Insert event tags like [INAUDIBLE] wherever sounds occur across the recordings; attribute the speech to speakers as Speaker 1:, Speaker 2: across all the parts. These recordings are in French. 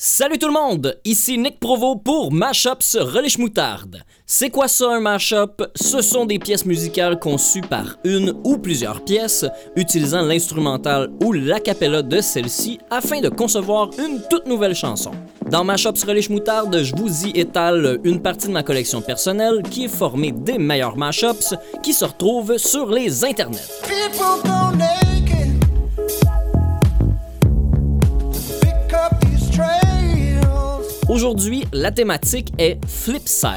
Speaker 1: Salut tout le monde, ici Nick Provo pour Mashups Relish Moutarde. C'est quoi ça un mashup? Ce sont des pièces musicales conçues par une ou plusieurs pièces, utilisant l'instrumental ou l'acapella de celle-ci afin de concevoir une toute nouvelle chanson. Dans Mashups Relish Moutarde, je vous y étale une partie de ma collection personnelle qui est formée des meilleurs mashups qui se retrouvent sur les internets. Aujourd'hui, la thématique est Flipsides.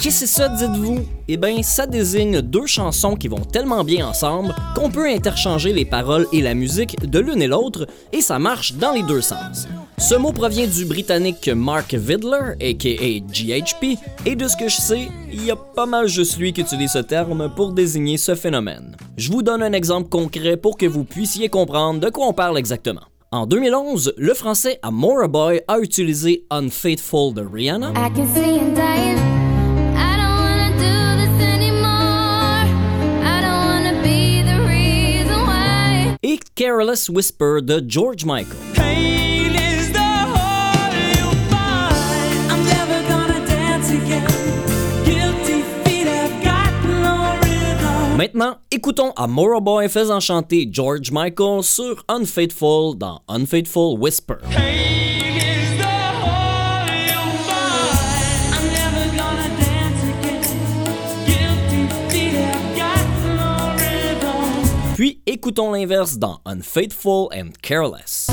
Speaker 1: Qu'est-ce que ça, dites-vous? Eh bien, ça désigne deux chansons qui vont tellement bien ensemble qu'on peut interchanger les paroles et la musique de l'une et l'autre, et ça marche dans les deux sens. Ce mot provient du britannique Mark Vidler, aka GHP, et de ce que je sais, il y a pas mal juste lui qui utilise ce terme pour désigner ce phénomène. Je vous donne un exemple concret pour que vous puissiez comprendre de quoi on parle exactement. En 2011, le français Amora Boy a utilisé Unfaithful de Rihanna. Et Careless Whisper de George Michael. Maintenant, écoutons à Boy faisant chanter George Michael sur Unfaithful dans Unfaithful Whisper. Puis écoutons l'inverse dans Unfaithful and Careless.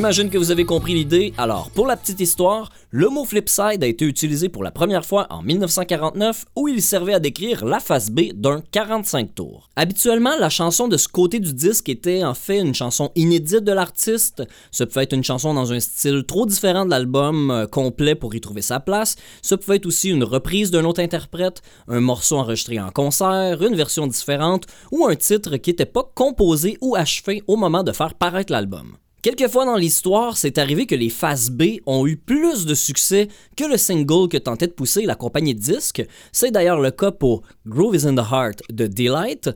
Speaker 1: J'imagine que vous avez compris l'idée. Alors, pour la petite histoire, le mot flipside a été utilisé pour la première fois en 1949 où il servait à décrire la face B d'un 45 tours. Habituellement, la chanson de ce côté du disque était en fait une chanson inédite de l'artiste. Ce pouvait être une chanson dans un style trop différent de l'album euh, complet pour y trouver sa place. Ce pouvait être aussi une reprise d'un autre interprète, un morceau enregistré en concert, une version différente ou un titre qui n'était pas composé ou achevé au moment de faire paraître l'album. Quelquefois dans l'histoire, c'est arrivé que les phases B ont eu plus de succès que le single que tentait de pousser la compagnie de disques. C'est d'ailleurs le cas pour Groove is in the Heart de Delight.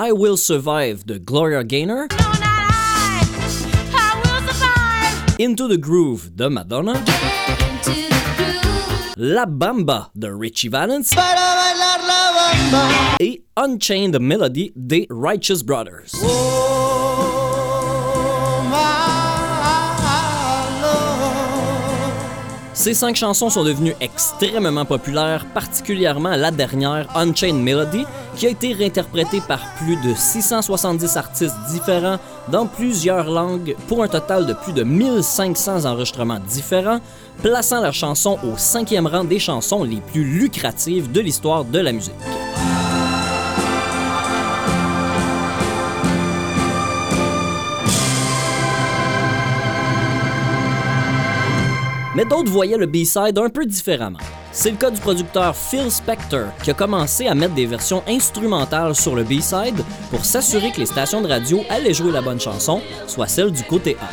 Speaker 1: I Will Survive de Gloria Gaynor. Into the Groove de Madonna. La Bamba de Richie Valens et Unchained Melody des Righteous Brothers. Ces cinq chansons sont devenues extrêmement populaires, particulièrement la dernière, Unchained Melody, qui a été réinterprétée par plus de 670 artistes différents dans plusieurs langues pour un total de plus de 1500 enregistrements différents, plaçant la chanson au cinquième rang des chansons les plus lucratives de l'histoire de la musique. Mais d'autres voyaient le B-side un peu différemment. C'est le cas du producteur Phil Spector qui a commencé à mettre des versions instrumentales sur le B-side pour s'assurer que les stations de radio allaient jouer la bonne chanson, soit celle du côté A.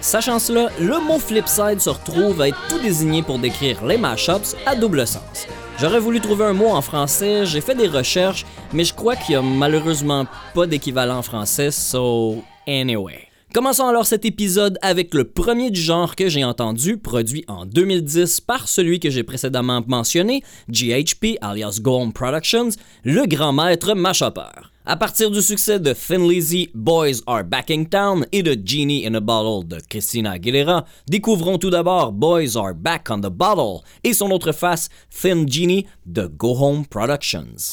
Speaker 1: Sachant cela, le mot flipside se retrouve à être tout désigné pour décrire les mashups à double sens. J'aurais voulu trouver un mot en français, j'ai fait des recherches, mais je crois qu'il y a malheureusement pas d'équivalent en français, so anyway. Commençons alors cet épisode avec le premier du genre que j'ai entendu, produit en 2010 par celui que j'ai précédemment mentionné, GHP alias Go Home Productions, le grand maître Mashupper. À partir du succès de Thin Lizzy, Boys Are Backing Town et de Genie in a Bottle de Christina Aguilera, découvrons tout d'abord Boys Are Back on the Bottle et son autre face, Thin Genie de Go Home Productions.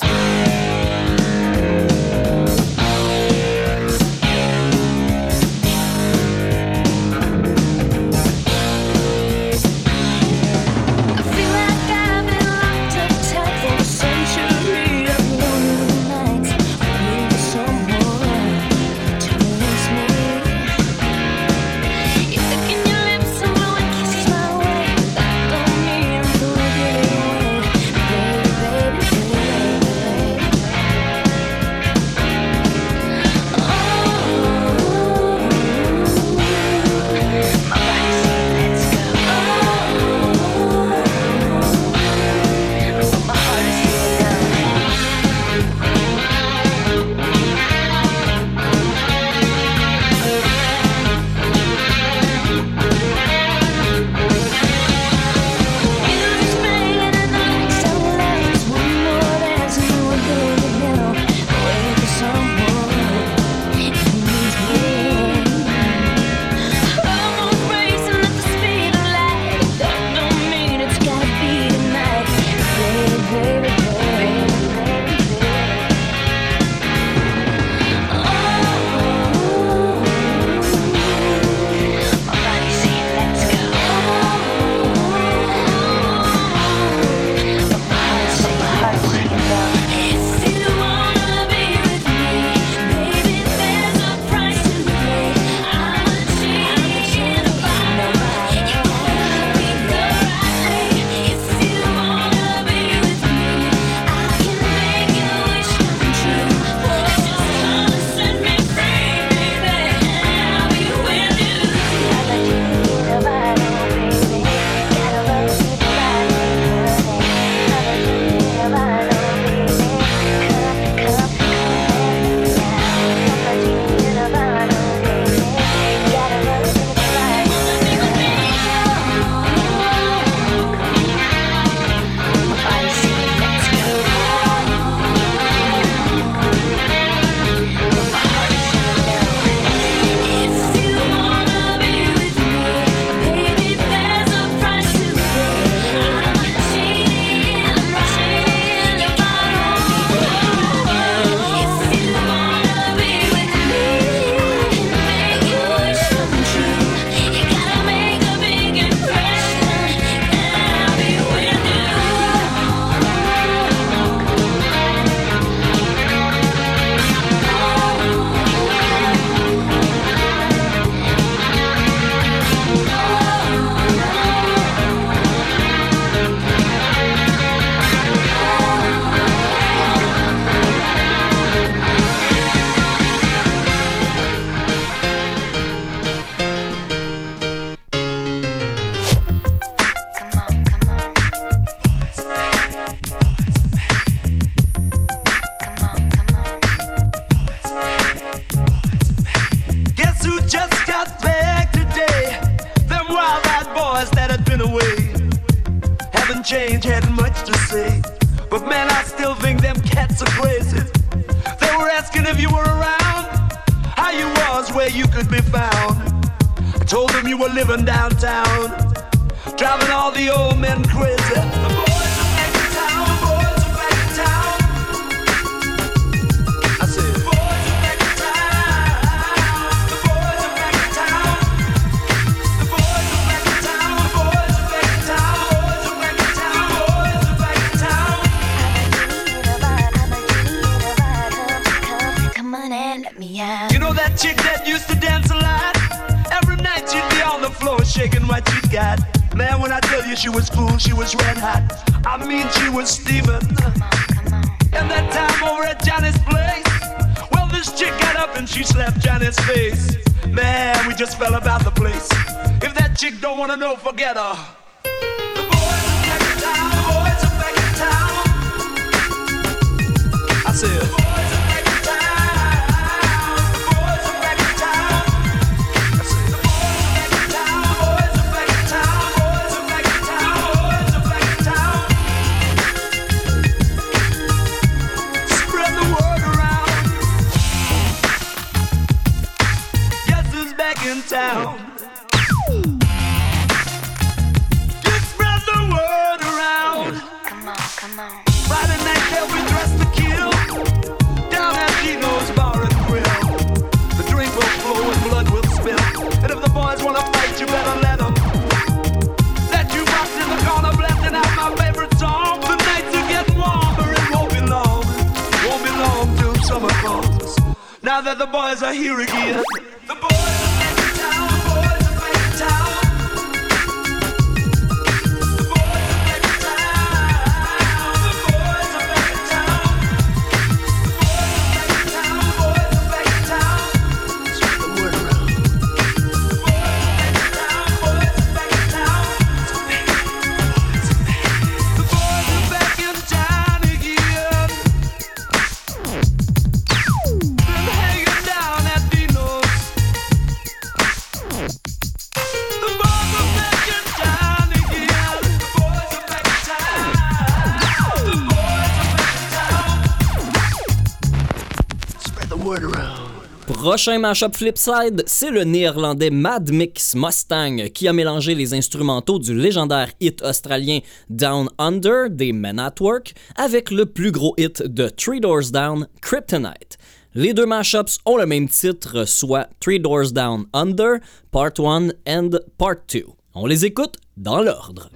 Speaker 1: Prochain mashup flipside, c'est le néerlandais Mad Mix Mustang qui a mélangé les instrumentaux du légendaire hit australien Down Under des Men at Work avec le plus gros hit de Three Doors Down, Kryptonite. Les deux mashups ont le même titre, soit Three Doors Down Under, Part 1 and Part 2. On les écoute dans l'ordre.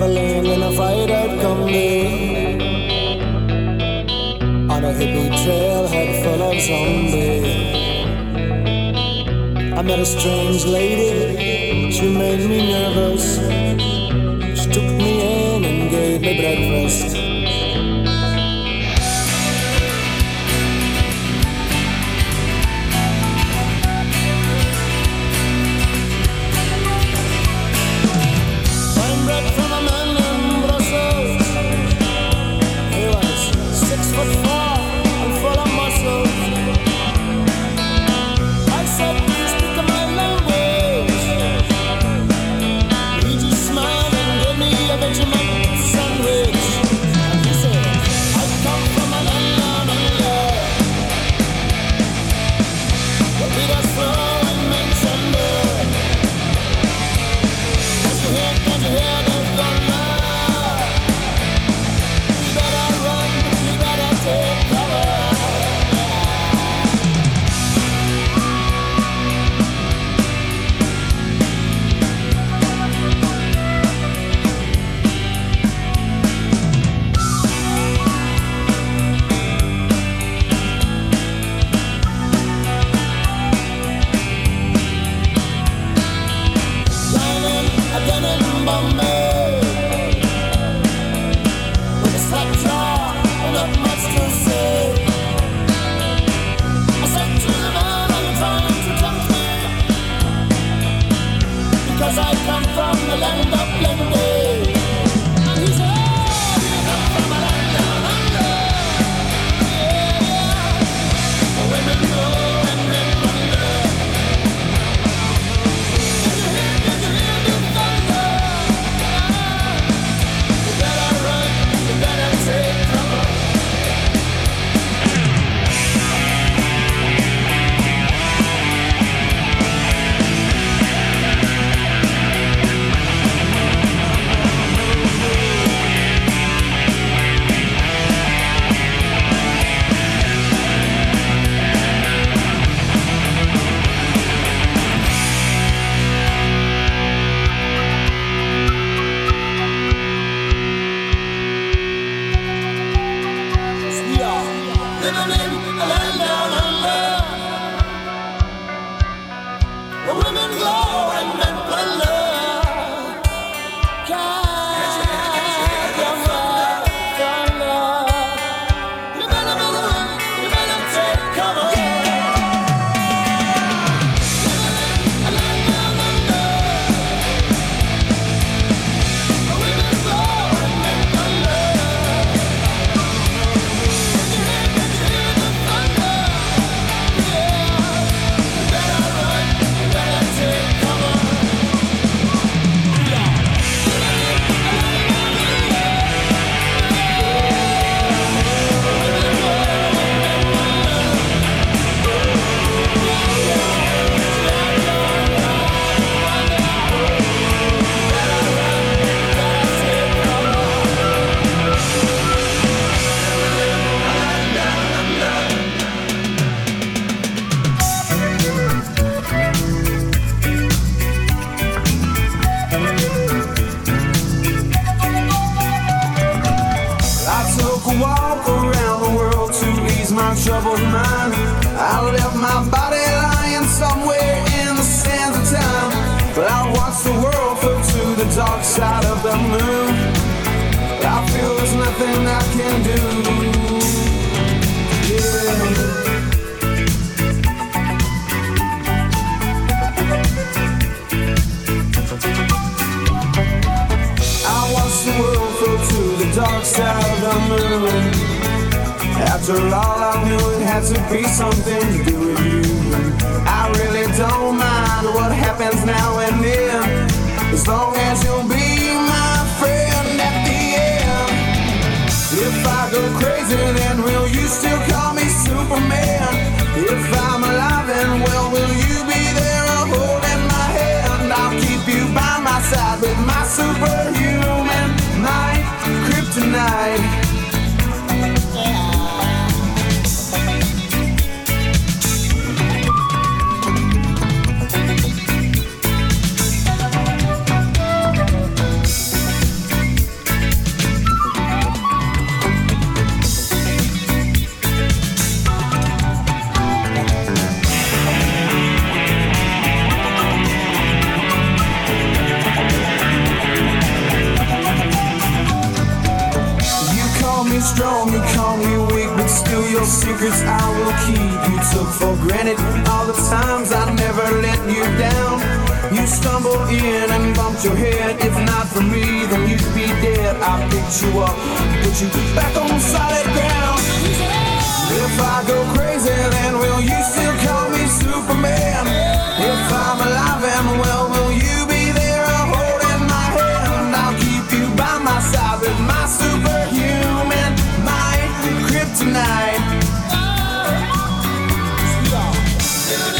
Speaker 2: traveling in a fried out combi on a hippie trail, head full of zombies. I met a strange lady, she made me nervous. She took me in and gave me breakfast. secrets I will keep.
Speaker 3: You took for granted all the times I never let you down. You stumbled in and bumped your head. If not for me, then you'd be dead. I picked you up, put you back on solid ground. If I go crazy, then will you still call me Superman? If I'm alive and well, will you be there holding my hand? I'll keep you by my side with my superhuman might, kryptonite. soon as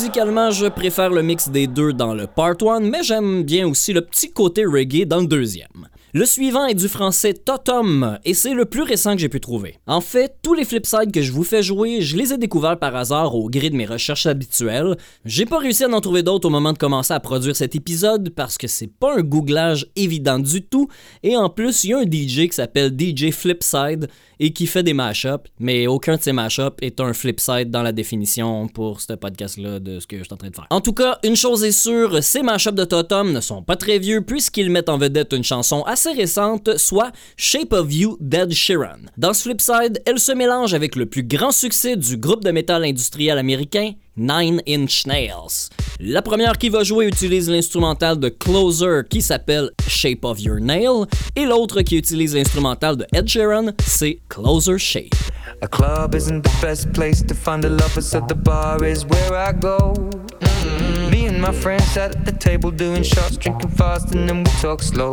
Speaker 1: Musicalement, je préfère le mix des deux dans le Part 1, mais j'aime bien aussi le petit côté reggae dans le deuxième. Le suivant est du français Totum et c'est le plus récent que j'ai pu trouver. En fait, tous les flipsides que je vous fais jouer, je les ai découverts par hasard au gré de mes recherches habituelles. J'ai pas réussi à en trouver d'autres au moment de commencer à produire cet épisode parce que c'est pas un googlage évident du tout et en plus, il y a un DJ qui s'appelle DJ Flipside et qui fait des mashups, mais aucun de ces mashups est un flipside dans la définition pour ce podcast-là de ce que je suis en train de faire. En tout cas, une chose est sûre, ces mashups de Totem ne sont pas très vieux puisqu'ils mettent en vedette une chanson assez récente, soit Shape of You d'Ed Sheeran. Dans ce flipside, elle se mélange avec le plus grand succès du groupe de métal industriel américain, Nine Inch Nails. La première qui va jouer utilise l'instrumental de Closer qui s'appelle Shape of Your Nail et l'autre qui utilise l'instrumental de Ed Sheeran, c'est Closer Shape.
Speaker 4: A club isn't the best place to find the lovers, so the bar is where I go. Me and my friends sat at the table doing shots, drinking fast, and then we talk slow.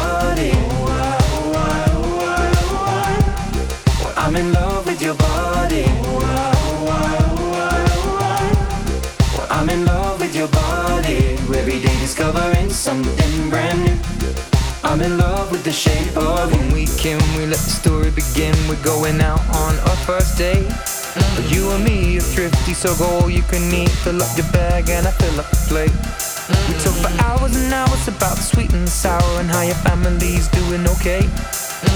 Speaker 4: I'm in love with your body. I'm in love with your body. Every day discovering something brand new. I'm in love with the shape of you. When we can, we let the story begin. We're going out on our first date. You and me are thrifty, so go all you can eat. Fill up your bag and I fill up the plate. We talk for hours and hours about the sweet and the sour and how your family's doing okay.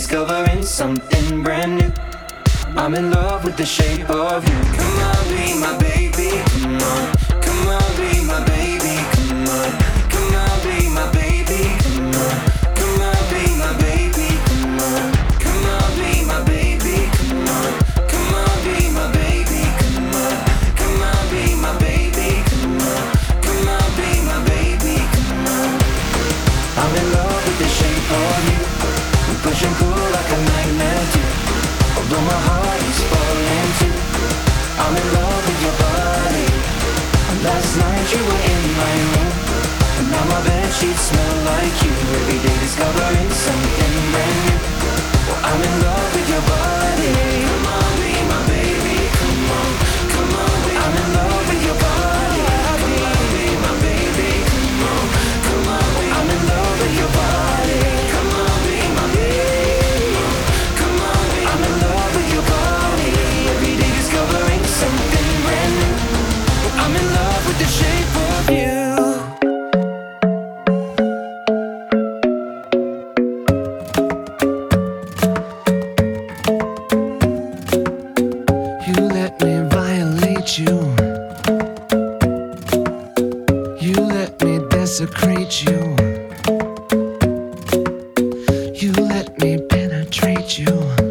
Speaker 4: Discovering something brand new. I'm in love with the shape of you. Come on, be my baby. Come on. Discovering something brand new. Well, I'm in love you.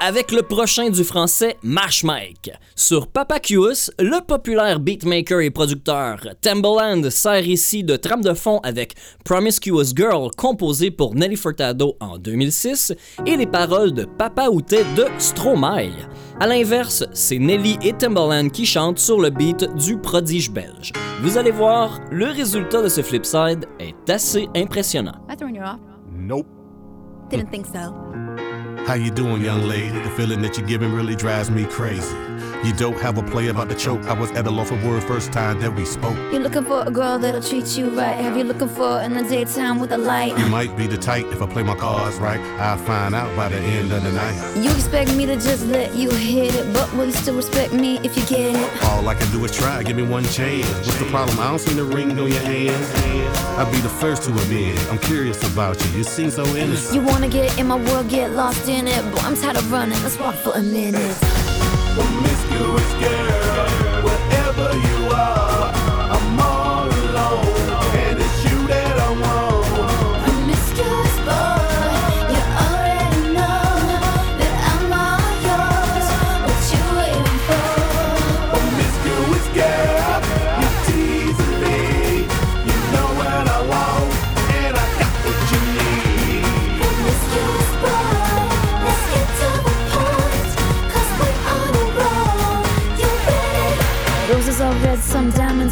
Speaker 1: Avec le prochain du français Mash Mike. Sur Papa Papacus, le populaire beatmaker et producteur Timbaland sert ici de trame de fond avec Promiscuous Girl composé pour Nelly Furtado en 2006 et les paroles de Papa Outé de Stromae. À l'inverse, c'est Nelly et Timbaland qui chantent sur le beat du prodige belge. Vous allez voir, le résultat de ce flipside est assez impressionnant.
Speaker 5: I throwing you off?
Speaker 6: Nope.
Speaker 5: Didn't think so.
Speaker 6: How you doing, young lady? The feeling that you're giving really drives me crazy. You don't have a play about the choke. I was at a loss for word first time that we spoke.
Speaker 5: You're looking for a girl that'll treat you right. Have you looking for in the daytime with a light?
Speaker 6: You might be the type if I play my cards right. I'll find out by the end of the night.
Speaker 5: You expect me to just let you hit it, but will you still respect me if you get it?
Speaker 6: All I can do is try. Give me one chance. What's the problem? I don't see the ring on your hand. I'll be the first to admit. I'm curious about you. You seem so innocent.
Speaker 5: You wanna get in my world, get lost in it. Boy, I'm tired of running. Let's walk for a minute.
Speaker 2: Promiscuous girl,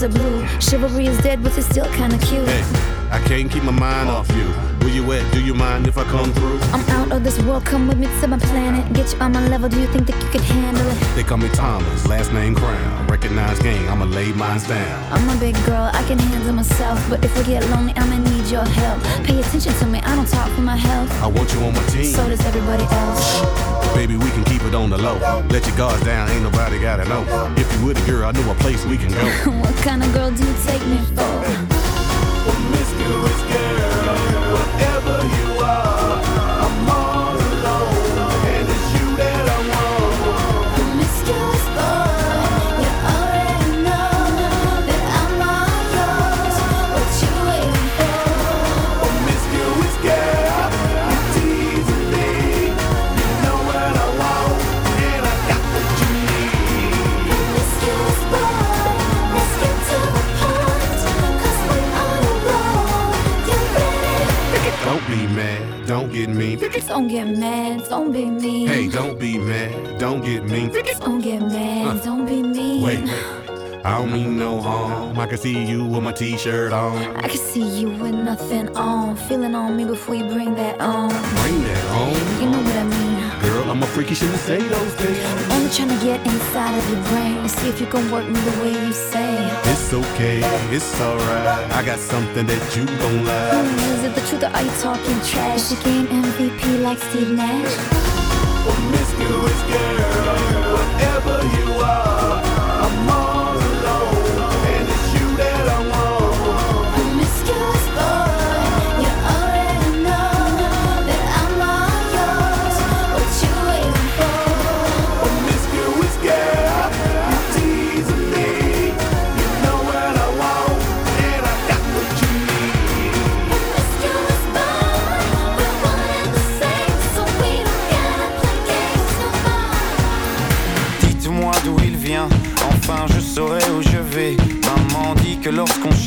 Speaker 5: diamonds are blue. Chivalry is dead, but it's still kinda cute.
Speaker 6: Hey, I can't keep my mind off you. Where you at? Do you mind if I come through?
Speaker 5: I'm out of this world, come with me to my planet. Get you on my level, do you think that you can handle it?
Speaker 6: They call me Thomas, last name Crown. Recognize gang, I'ma lay mines down.
Speaker 5: I'm a big girl, I can handle myself. But if I get lonely, I'ma need your help. Pay attention to me, I don't talk for my health.
Speaker 6: I want you on my team.
Speaker 5: So does everybody else.
Speaker 6: Baby, we can keep it on the low. Let your guards down, ain't nobody gotta know. If you with a girl, I know a place we can go. [LAUGHS]
Speaker 5: what kind of girl do you take me for?
Speaker 2: Promiscuous girl,
Speaker 6: Don't get
Speaker 5: mad, don't be mean.
Speaker 6: Hey, don't be mad, don't get mean.
Speaker 5: Don't get mad, don't be mean.
Speaker 6: Wait, I don't mean no harm. I can see you with my t-shirt on.
Speaker 5: I can see you with nothing on. Feeling on me before you bring that on.
Speaker 6: Bring that on.
Speaker 5: You know what I mean.
Speaker 6: Girl, I'm a freaky, shouldn't say those things.
Speaker 5: Only trying to get inside of your brain and see if you can work me the way you say.
Speaker 6: It's okay, it's alright. I got something that you gon' like.
Speaker 5: Hmm, Is it the truth or are you talking trash? You game MVP like Steve Nash.
Speaker 2: Promiscuous girl, wherever you are,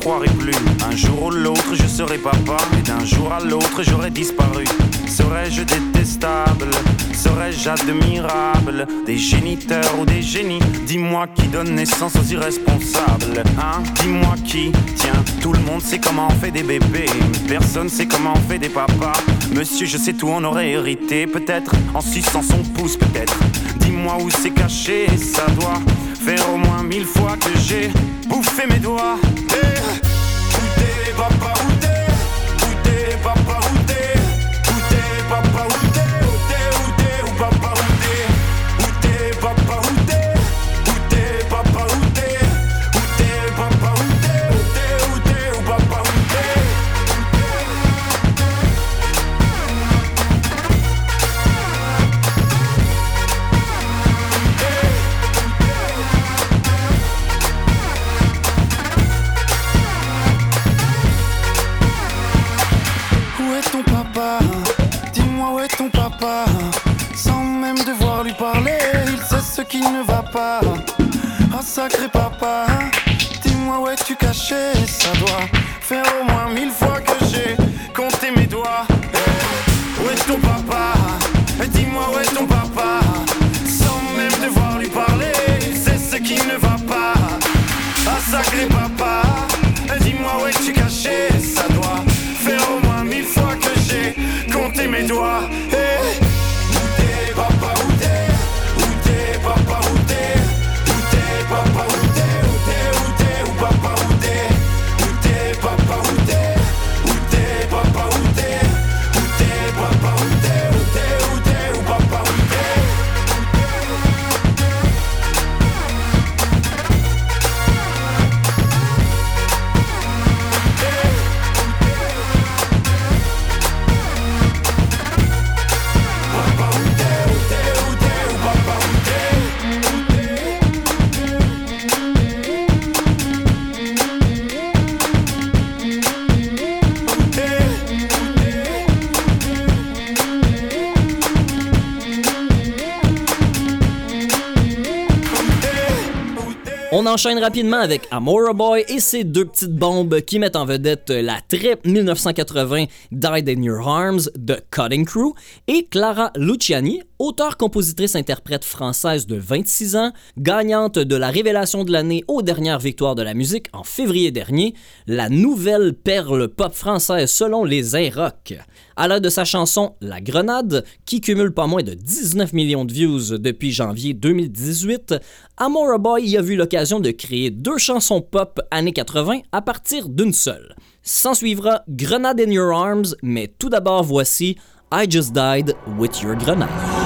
Speaker 7: plus. Un jour ou l'autre, je serai papa. Et d'un jour à l'autre, j'aurai disparu. Serais-je détestable? Serais-je admirable? Des géniteurs ou des génies? Dis-moi qui donne naissance aux irresponsables. Hein? Dis-moi qui Tiens, tout le monde sait comment on fait des bébés. Personne sait comment on fait des papas. Monsieur, je sais tout, on aurait hérité. Peut-être en suçant son pouce, peut-être. Dis-moi où c'est caché. Ça doit faire au moins mille fois que j'ai bouffé mes doigts. Où t'es, papa, Où est ton papa Dis-moi où est ton papa Sans même devoir lui parler, il sait ce qui ne va pas. Ah sacré papa, dis-moi où es-tu caché Ça doit faire au moins mille fois
Speaker 1: enchaîne rapidement avec Amora Boy et ses deux petites bombes qui mettent en vedette la très 1980 Died in Your Arms de Cutting Crew et Clara Luciani, auteure-compositrice-interprète française de 26 ans, gagnante de la révélation de l'année aux dernières victoires de la musique en février dernier, la nouvelle perle pop française selon les Inrocks. À l'aide de sa chanson La Grenade, qui cumule pas moins de 19 millions de views depuis janvier 2018, Amora Boy y a vu l'occasion de créer deux chansons pop années 80 à partir d'une seule. S'en suivra Grenade in Your Arms, mais tout d'abord voici I Just Died with Your Grenade.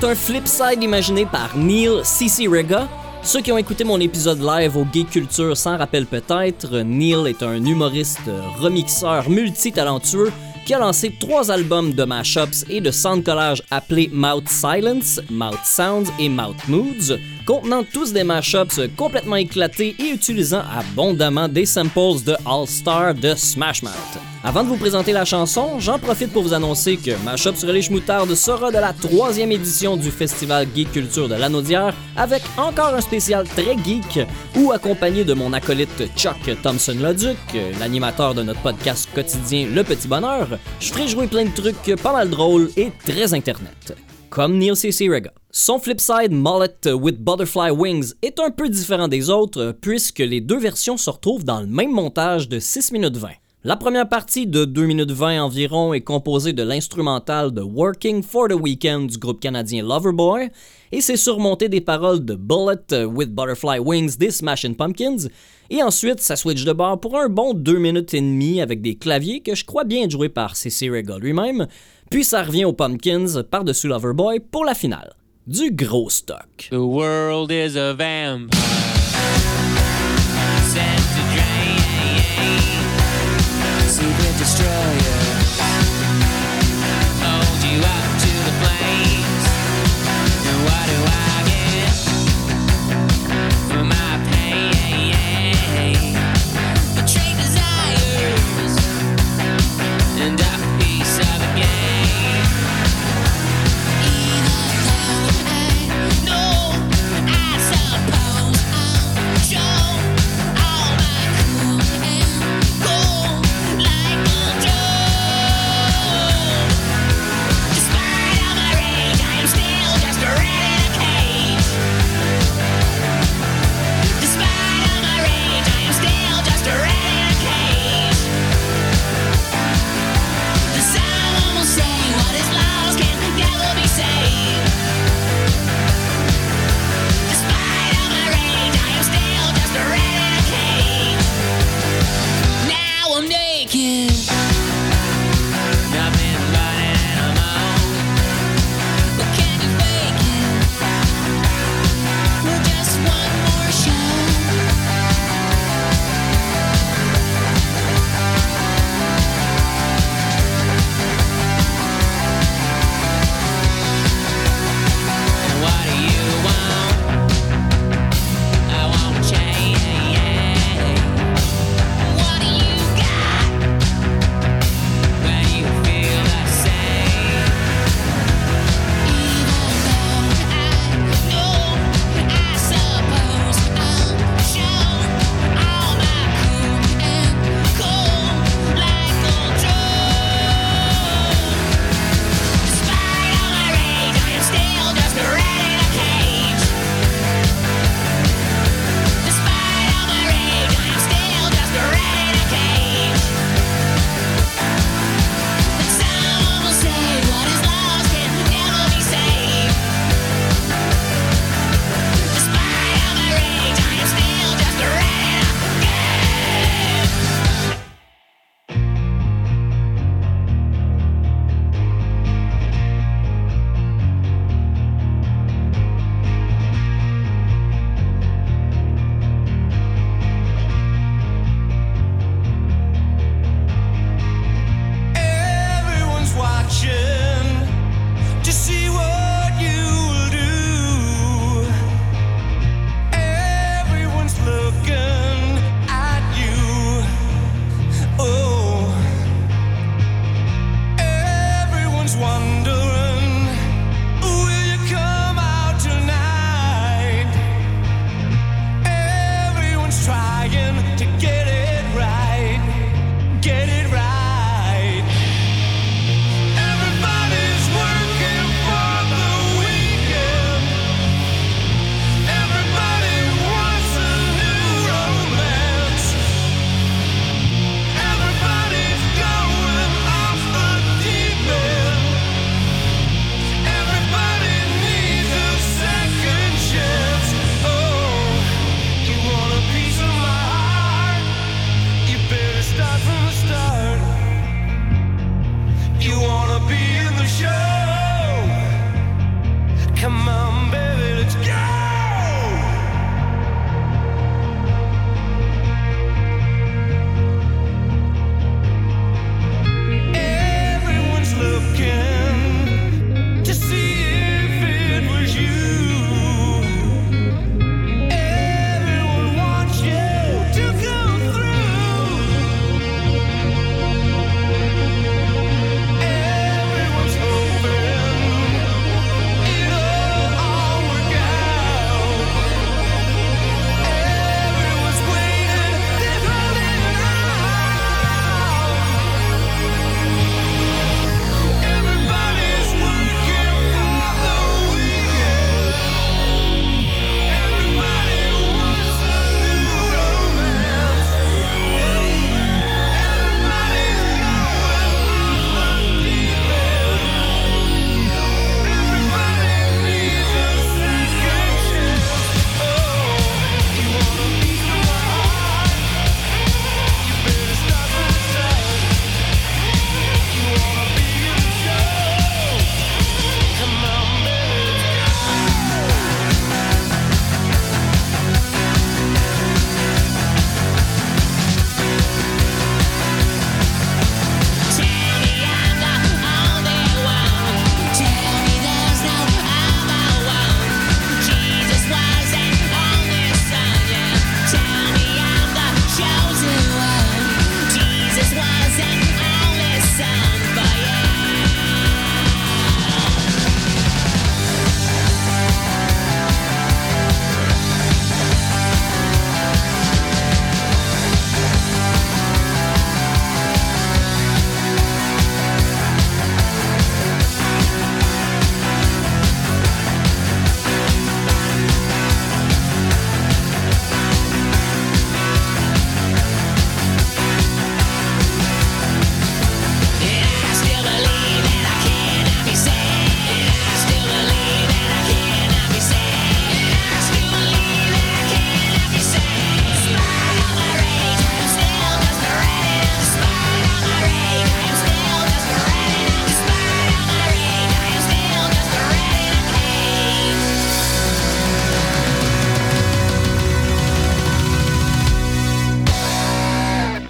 Speaker 1: Est un flipside imaginé par Neil CC Rega. Ceux qui ont écouté mon épisode live au Gay Culture s'en rappellent peut-être, Neil est un humoriste remixeur multitalentueux qui a lancé trois albums de mashups et de sound collage appelés Mouth Silence, Mouth Sounds et Mouth Moods, contenant tous des mashups complètement éclatés et utilisant abondamment des samples de All Star de Smash Mouth. Avant de vous présenter la chanson, j'en profite pour vous annoncer que Mashup sur les Schmoutardes sera de la troisième édition du Festival Geek Culture de l'Anaudière avec encore un spécial très geek où accompagné de mon acolyte Chuck Thompson-Leduc, l'animateur de notre podcast quotidien Le Petit Bonheur, je ferai jouer plein de trucs pas mal drôles et très internet. Comme Neil C.C. Rega. Son flipside Mullet with Butterfly Wings est un peu différent des autres puisque les deux versions se retrouvent dans le même montage de 6 minutes 20. La première partie de 2 minutes 20 environ est composée de l'instrumental de Working for the Weekend du groupe canadien Loverboy et c'est surmonté des paroles de Bullet with Butterfly Wings des Smashing Pumpkins et ensuite ça switch de bord pour un bon 2 minutes et demie avec des claviers que je crois bien joués par C.C. Rega lui-même puis ça revient aux Pumpkins par-dessus Loverboy pour la finale. Du gros stock.
Speaker 8: Destroyer.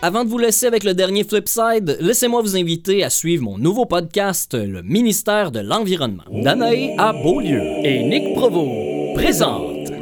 Speaker 1: Avant de vous laisser avec le dernier Flipside, laissez-moi vous inviter à suivre mon nouveau podcast, le ministère de l'Environnement. Danae à Beaulieu et Nick Provo présentent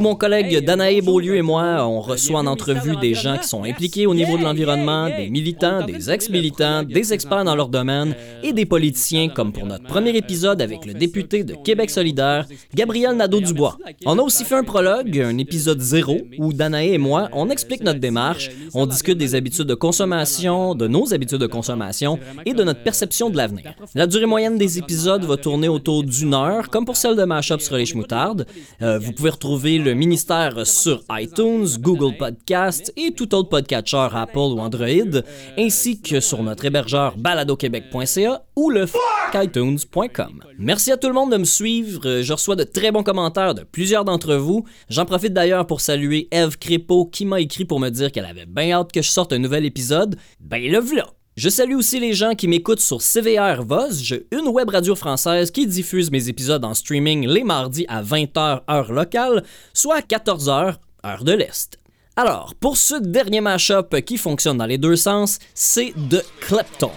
Speaker 1: où mon collègue Danae Beaulieu et moi, on reçoit en entrevue des gens qui sont impliqués au niveau de l'environnement, des militants, des ex-militants, des experts dans leur domaine et des politiciens, comme pour notre premier épisode avec le député de Québec solidaire, Gabriel Nadeau-Dubois. On a aussi fait un prologue, un épisode zéro, où Danae et moi, on explique notre démarche, on discute des habitudes de consommation, de nos habitudes de consommation et de notre perception de l'avenir. La durée moyenne des épisodes va tourner autour d'une heure, comme pour celle de Mashup sur les chmoutardes. Euh, vous pouvez retrouver le ministère sur iTunes, Google Podcast et tout autre podcatcher Apple ou Android, ainsi que sur notre hébergeur baladoquebec.ca ou le iTunes.com. Merci à tout le monde de me suivre. Je reçois de très bons commentaires de plusieurs d'entre vous. J'en profite d'ailleurs pour saluer Eve Crépeau qui m'a écrit pour me dire qu'elle avait bien hâte que je sorte un nouvel épisode. Ben le v'là! Je salue aussi les gens qui m'écoutent sur CVR Vosges, une web radio française qui diffuse mes épisodes en streaming les mardis à 20h heure locale, soit à 14h heure de l'Est. Alors, pour ce dernier mashup qui fonctionne dans les deux sens, c'est The Kleptons.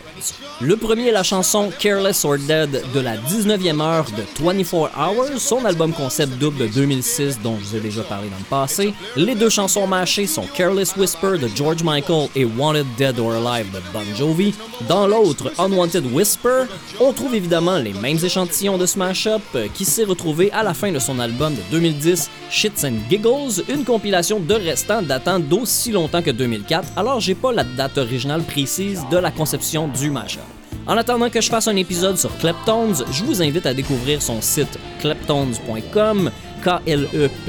Speaker 1: Le premier est la chanson Careless or Dead de la 19e heure de 24 Hours, son album concept double de 2006 dont je vous ai déjà parlé dans le passé. Les deux chansons mâchées sont Careless Whisper de George Michael et Wanted Dead or Alive de Bon Jovi. Dans l'autre, Unwanted Whisper, on trouve évidemment les mêmes échantillons de ce mashup euh, qui s'est retrouvé à la fin de son album de 2010, Shits and Giggles, une compilation de restants datant d'aussi longtemps que 2004, alors j'ai pas la date originale précise de la conception du mashup. En attendant que je fasse un épisode sur Kleptones, je vous invite à découvrir son site kleptones.com, K-L-E-P-T-O-N-E-S.com,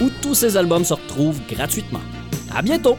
Speaker 1: où tous ses albums se retrouvent gratuitement. À bientôt!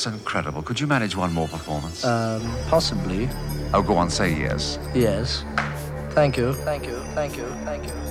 Speaker 9: That's incredible. Could you manage one more performance?
Speaker 10: Um, possibly.
Speaker 9: oh, go on, say yes.
Speaker 10: Yes. Thank you. Thank you. Thank you. Thank you.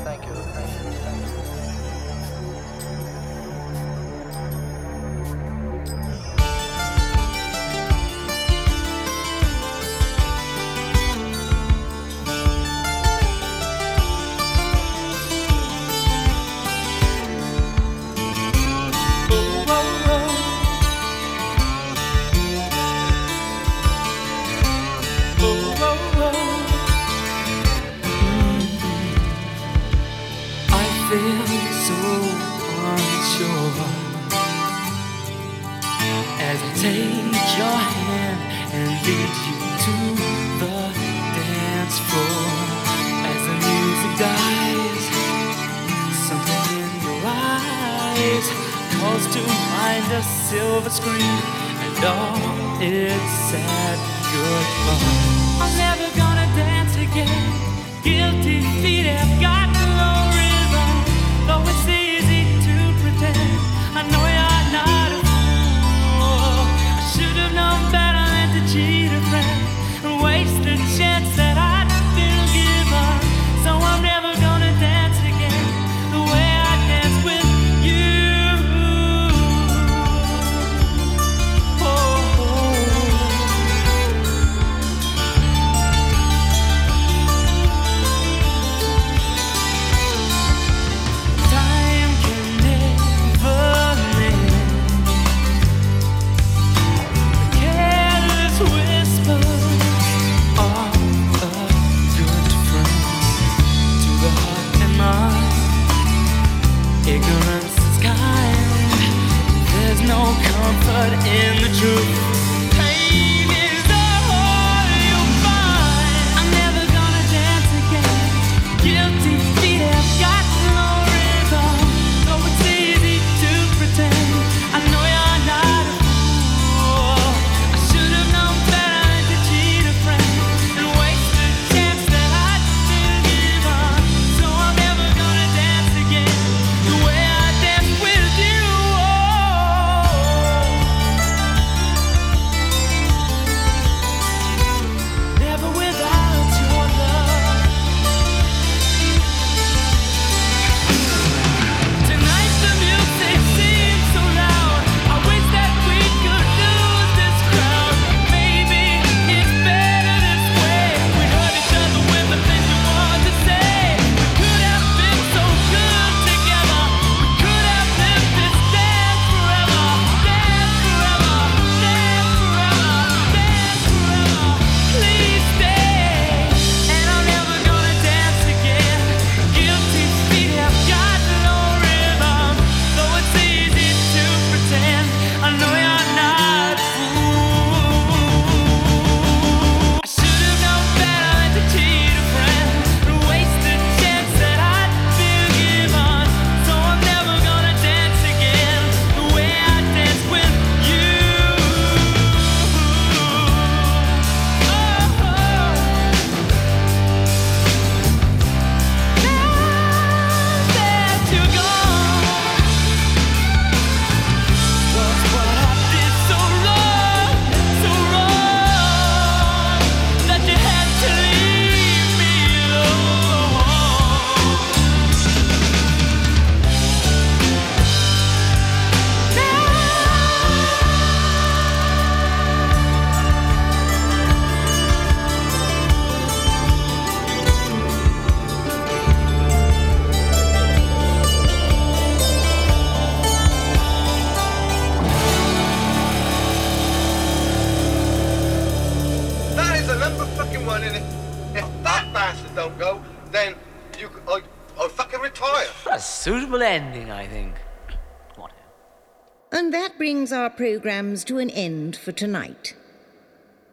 Speaker 11: to an end for tonight.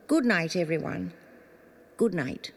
Speaker 11: Good night, everyone. Good night.